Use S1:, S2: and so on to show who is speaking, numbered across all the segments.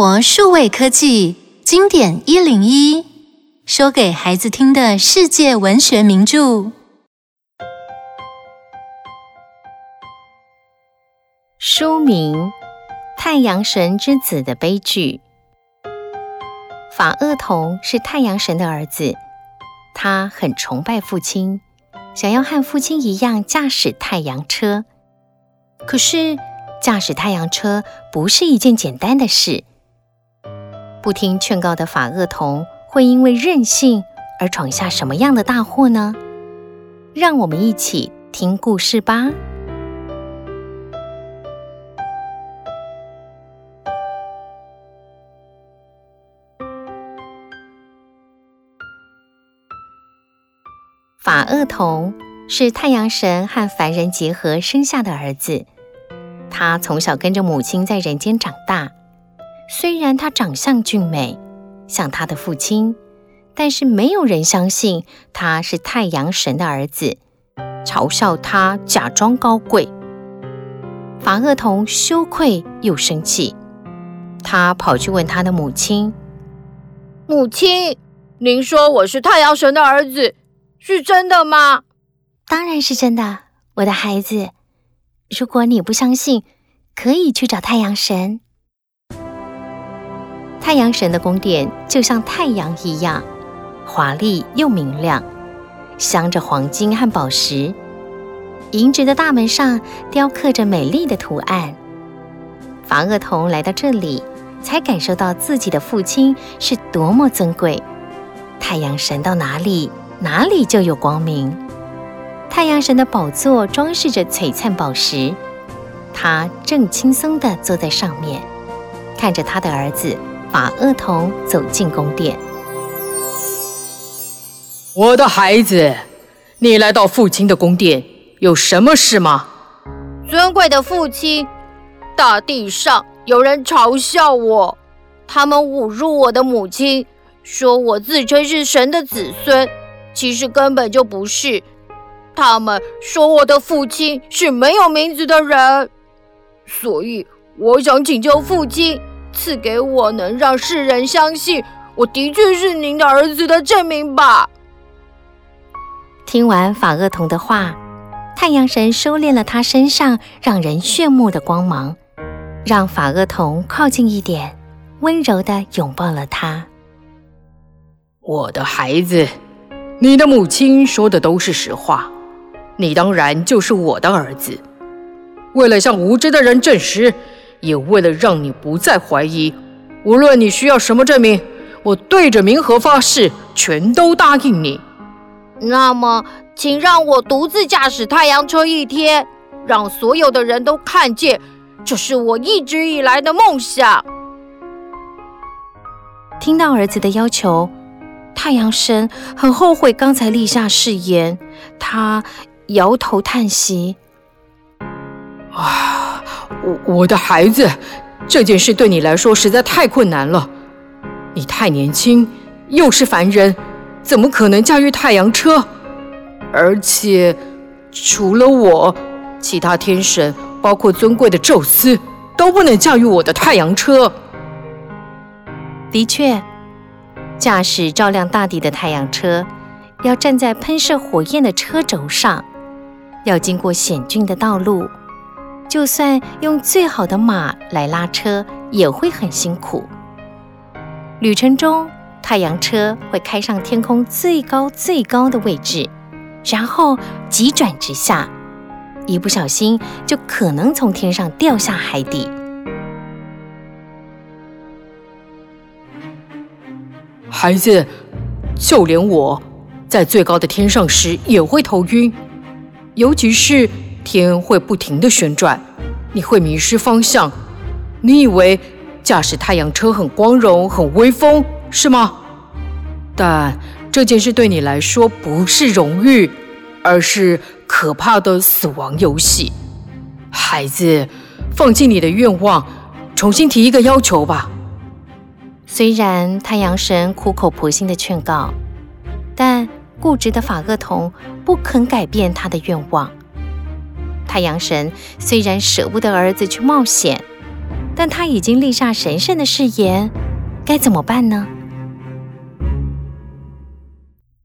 S1: 活数位科技经典一零一，说给孩子听的世界文学名著。
S2: 书名《太阳神之子的悲剧》。法厄同是太阳神的儿子，他很崇拜父亲，想要和父亲一样驾驶太阳车。可是，驾驶太阳车不是一件简单的事。不听劝告的法厄同会因为任性而闯下什么样的大祸呢？让我们一起听故事吧。法厄同是太阳神和凡人结合生下的儿子，他从小跟着母亲在人间长大。虽然他长相俊美，像他的父亲，但是没有人相信他是太阳神的儿子，嘲笑他假装高贵。法厄同羞愧又生气，他跑去问他的母亲：“
S3: 母亲，您说我是太阳神的儿子，是真的吗？”“
S2: 当然是真的，我的孩子。如果你不相信，可以去找太阳神。”太阳神的宫殿就像太阳一样华丽又明亮，镶着黄金和宝石。银质的大门上雕刻着美丽的图案。法厄同来到这里，才感受到自己的父亲是多么尊贵。太阳神到哪里，哪里就有光明。太阳神的宝座装饰着璀璨宝石，他正轻松地坐在上面，看着他的儿子。法厄同走进宫殿。
S4: 我的孩子，你来到父亲的宫殿，有什么事吗？
S3: 尊贵的父亲，大地上有人嘲笑我，他们侮辱我的母亲，说我自称是神的子孙，其实根本就不是。他们说我的父亲是没有名字的人，所以我想请求父亲。赐给我能让世人相信我的确是您的儿子的证明吧。
S2: 听完法厄同的话，太阳神收敛了他身上让人炫目的光芒，让法厄同靠近一点，温柔的拥抱了他。
S4: 我的孩子，你的母亲说的都是实话，你当然就是我的儿子。为了向无知的人证实。也为了让你不再怀疑，无论你需要什么证明，我对着冥河发誓，全都答应你。
S3: 那么，请让我独自驾驶太阳车一天，让所有的人都看见，这是我一直以来的梦想。
S2: 听到儿子的要求，太阳神很后悔刚才立下誓言，他摇头叹息。
S4: 啊。我我的孩子，这件事对你来说实在太困难了。你太年轻，又是凡人，怎么可能驾驭太阳车？而且，除了我，其他天神，包括尊贵的宙斯，都不能驾驭我的太阳车。
S2: 的确，驾驶照亮大地的太阳车，要站在喷射火焰的车轴上，要经过险峻的道路。就算用最好的马来拉车，也会很辛苦。旅程中，太阳车会开上天空最高最高的位置，然后急转直下，一不小心就可能从天上掉下海底。
S4: 孩子，就连我在最高的天上时也会头晕，尤其是。天会不停的旋转，你会迷失方向。你以为驾驶太阳车很光荣、很威风，是吗？但这件事对你来说不是荣誉，而是可怕的死亡游戏。孩子，放弃你的愿望，重新提一个要求吧。
S2: 虽然太阳神苦口婆心的劝告，但固执的法厄同不肯改变他的愿望。太阳神虽然舍不得儿子去冒险，但他已经立下神圣的誓言，该怎么办呢？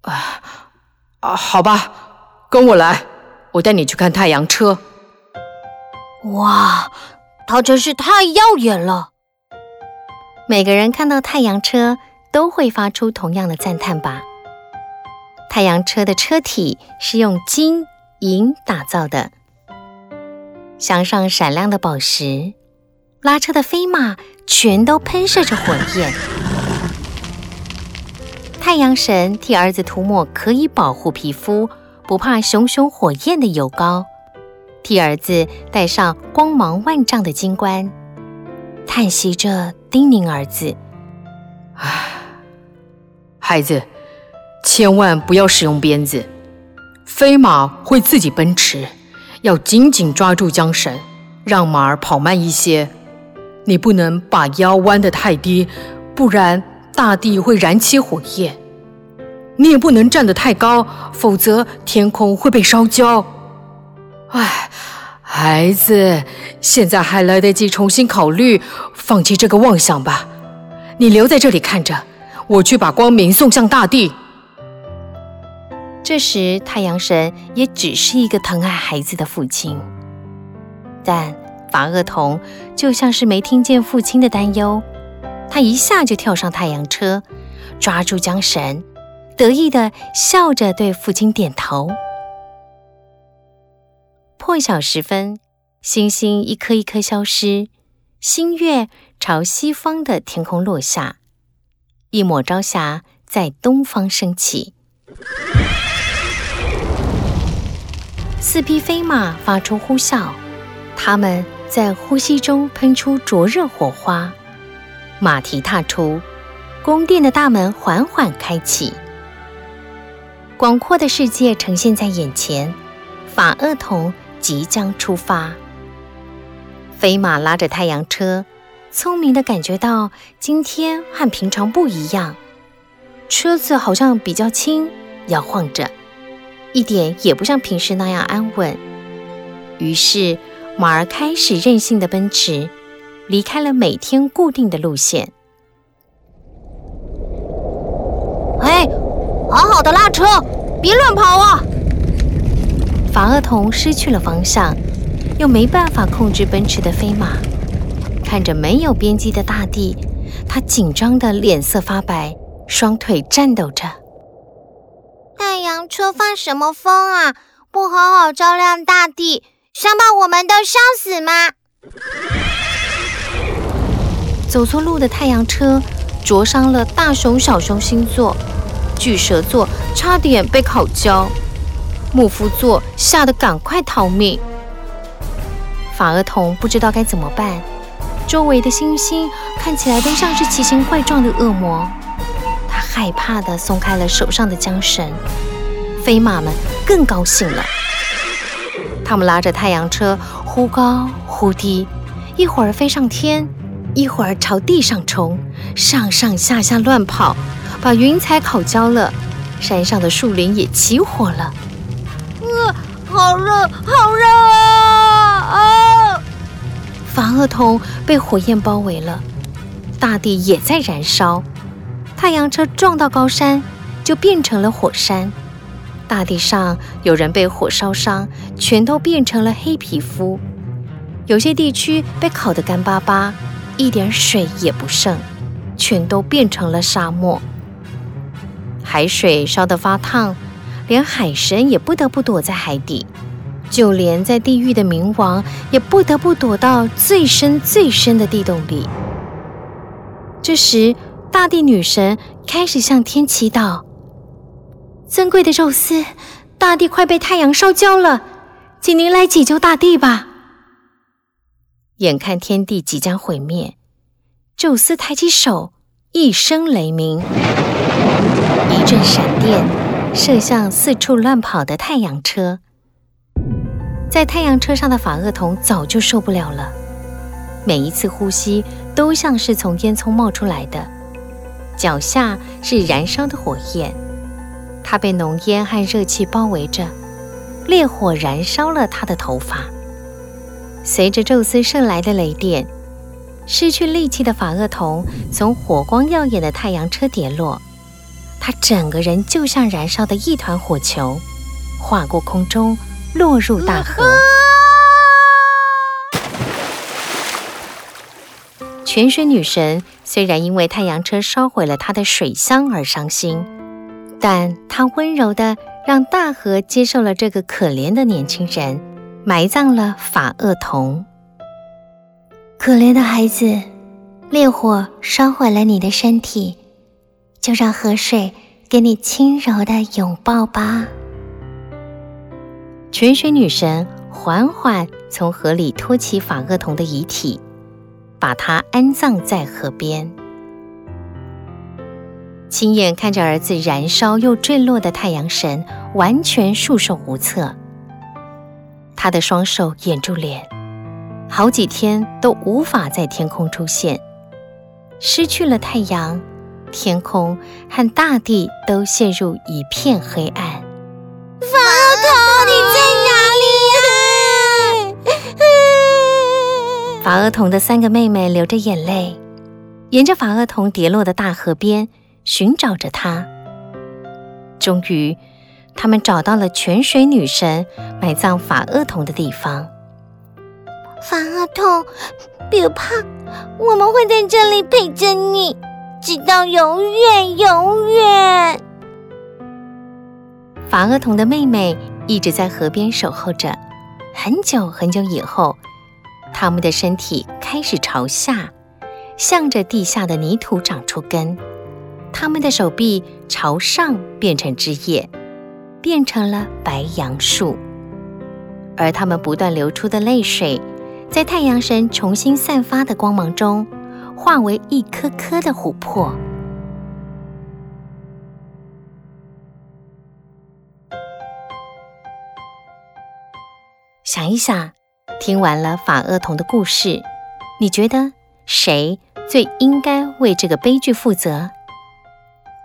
S4: 啊啊，好吧，跟我来，我带你去看太阳车。
S3: 哇，它真是太耀眼了！
S2: 每个人看到太阳车都会发出同样的赞叹吧？太阳车的车体是用金银打造的，镶上闪亮的宝石，拉车的飞马全都喷射着火焰。太阳神替儿子涂抹可以保护皮肤、不怕熊熊火焰的油膏。替儿子戴上光芒万丈的金冠，叹息着叮咛儿子：“
S4: 唉，孩子，千万不要使用鞭子，飞马会自己奔驰，要紧紧抓住缰绳，让马儿跑慢一些。你不能把腰弯得太低，不然大地会燃起火焰。你也不能站得太高，否则天空会被烧焦。”唉，孩子，现在还来得及重新考虑，放弃这个妄想吧。你留在这里看着，我去把光明送向大地。
S2: 这时，太阳神也只是一个疼爱孩子的父亲，但法厄同就像是没听见父亲的担忧，他一下就跳上太阳车，抓住缰绳，得意地笑着对父亲点头。破晓时分，星星一颗一颗消失，新月朝西方的天空落下，一抹朝霞在东方升起。四匹飞马发出呼啸，它们在呼吸中喷出灼热火花。马蹄踏出，宫殿的大门缓缓开启，广阔的世界呈现在眼前。法厄同。即将出发，飞马拉着太阳车，聪明地感觉到今天和平常不一样，车子好像比较轻，摇晃着，一点也不像平时那样安稳。于是马儿开始任性的奔驰，离开了每天固定的路线。
S3: 哎，好好的拉车，别乱跑啊！
S2: 法厄同失去了方向，又没办法控制奔驰的飞马。看着没有边际的大地，他紧张的脸色发白，双腿颤抖着。
S3: 车发什么疯啊？不好好照亮大地，想把我们都烧死吗？
S2: 走错路的太阳车灼伤了大熊、小熊星座，巨蛇座差点被烤焦。牧夫座吓得赶快逃命，法厄同不知道该怎么办。周围的星星看起来都像是奇形怪状的恶魔，他害怕地松开了手上的缰绳。飞马们更高兴了，他们拉着太阳车忽高忽低，一会儿飞上天，一会儿朝地上冲，上上下下乱跑，把云彩烤焦了，山上的树林也起火了。
S3: 呃好热，好热啊！啊！
S2: 法厄同被火焰包围了，大地也在燃烧。太阳车撞到高山，就变成了火山。大地上有人被火烧伤，全都变成了黑皮肤。有些地区被烤得干巴巴，一点水也不剩，全都变成了沙漠。海水烧得发烫。连海神也不得不躲在海底，就连在地狱的冥王也不得不躲到最深最深的地洞里。这时，大地女神开始向天祈祷：“尊贵的宙斯，大地快被太阳烧焦了，请您来解救大地吧！”眼看天地即将毁灭，宙斯抬起手，一声雷鸣，一阵闪电。射向四处乱跑的太阳车，在太阳车上的法厄同早就受不了了，每一次呼吸都像是从烟囱冒出来的，脚下是燃烧的火焰，他被浓烟和热气包围着，烈火燃烧了他的头发。随着宙斯射来的雷电，失去力气的法厄同从火光耀眼的太阳车跌落，他整个人就像燃烧的一团火球，划过空中，落入大河。泉水女神虽然因为太阳车烧毁了她的水箱而伤心，但他温柔地让大河接受了这个可怜的年轻人，埋葬了法厄同。
S5: 可怜的孩子，烈火烧毁了你的身体，就让河水给你轻柔的拥抱吧。
S2: 泉水女神缓缓从河里托起法厄同的遗体，把他安葬在河边。亲眼看着儿子燃烧又坠落的太阳神，完全束手无策。他的双手掩住脸。好几天都无法在天空出现，失去了太阳，天空和大地都陷入一片黑暗。
S5: 法厄同，你在哪里啊？
S2: 法厄同的三个妹妹流着眼泪，沿着法厄同跌落的大河边寻找着他。终于，他们找到了泉水女神埋葬法厄同的地方。
S5: 法厄同，别怕，我们会在这里陪着你，直到永远永远。
S2: 法厄同的妹妹一直在河边守候着，很久很久以后，他们的身体开始朝下，向着地下的泥土长出根；他们的手臂朝上变成枝叶，变成了白杨树，而他们不断流出的泪水。在太阳神重新散发的光芒中，化为一颗颗的琥珀。想一想，听完了法厄同的故事，你觉得谁最应该为这个悲剧负责？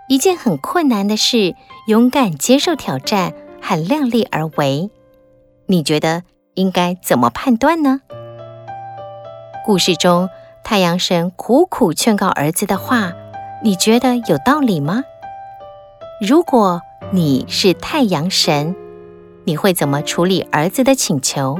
S2: 一件很困难的事，勇敢接受挑战，很量力而为，你觉得应该怎么判断呢？故事中，太阳神苦苦劝告儿子的话，你觉得有道理吗？如果你是太阳神，你会怎么处理儿子的请求？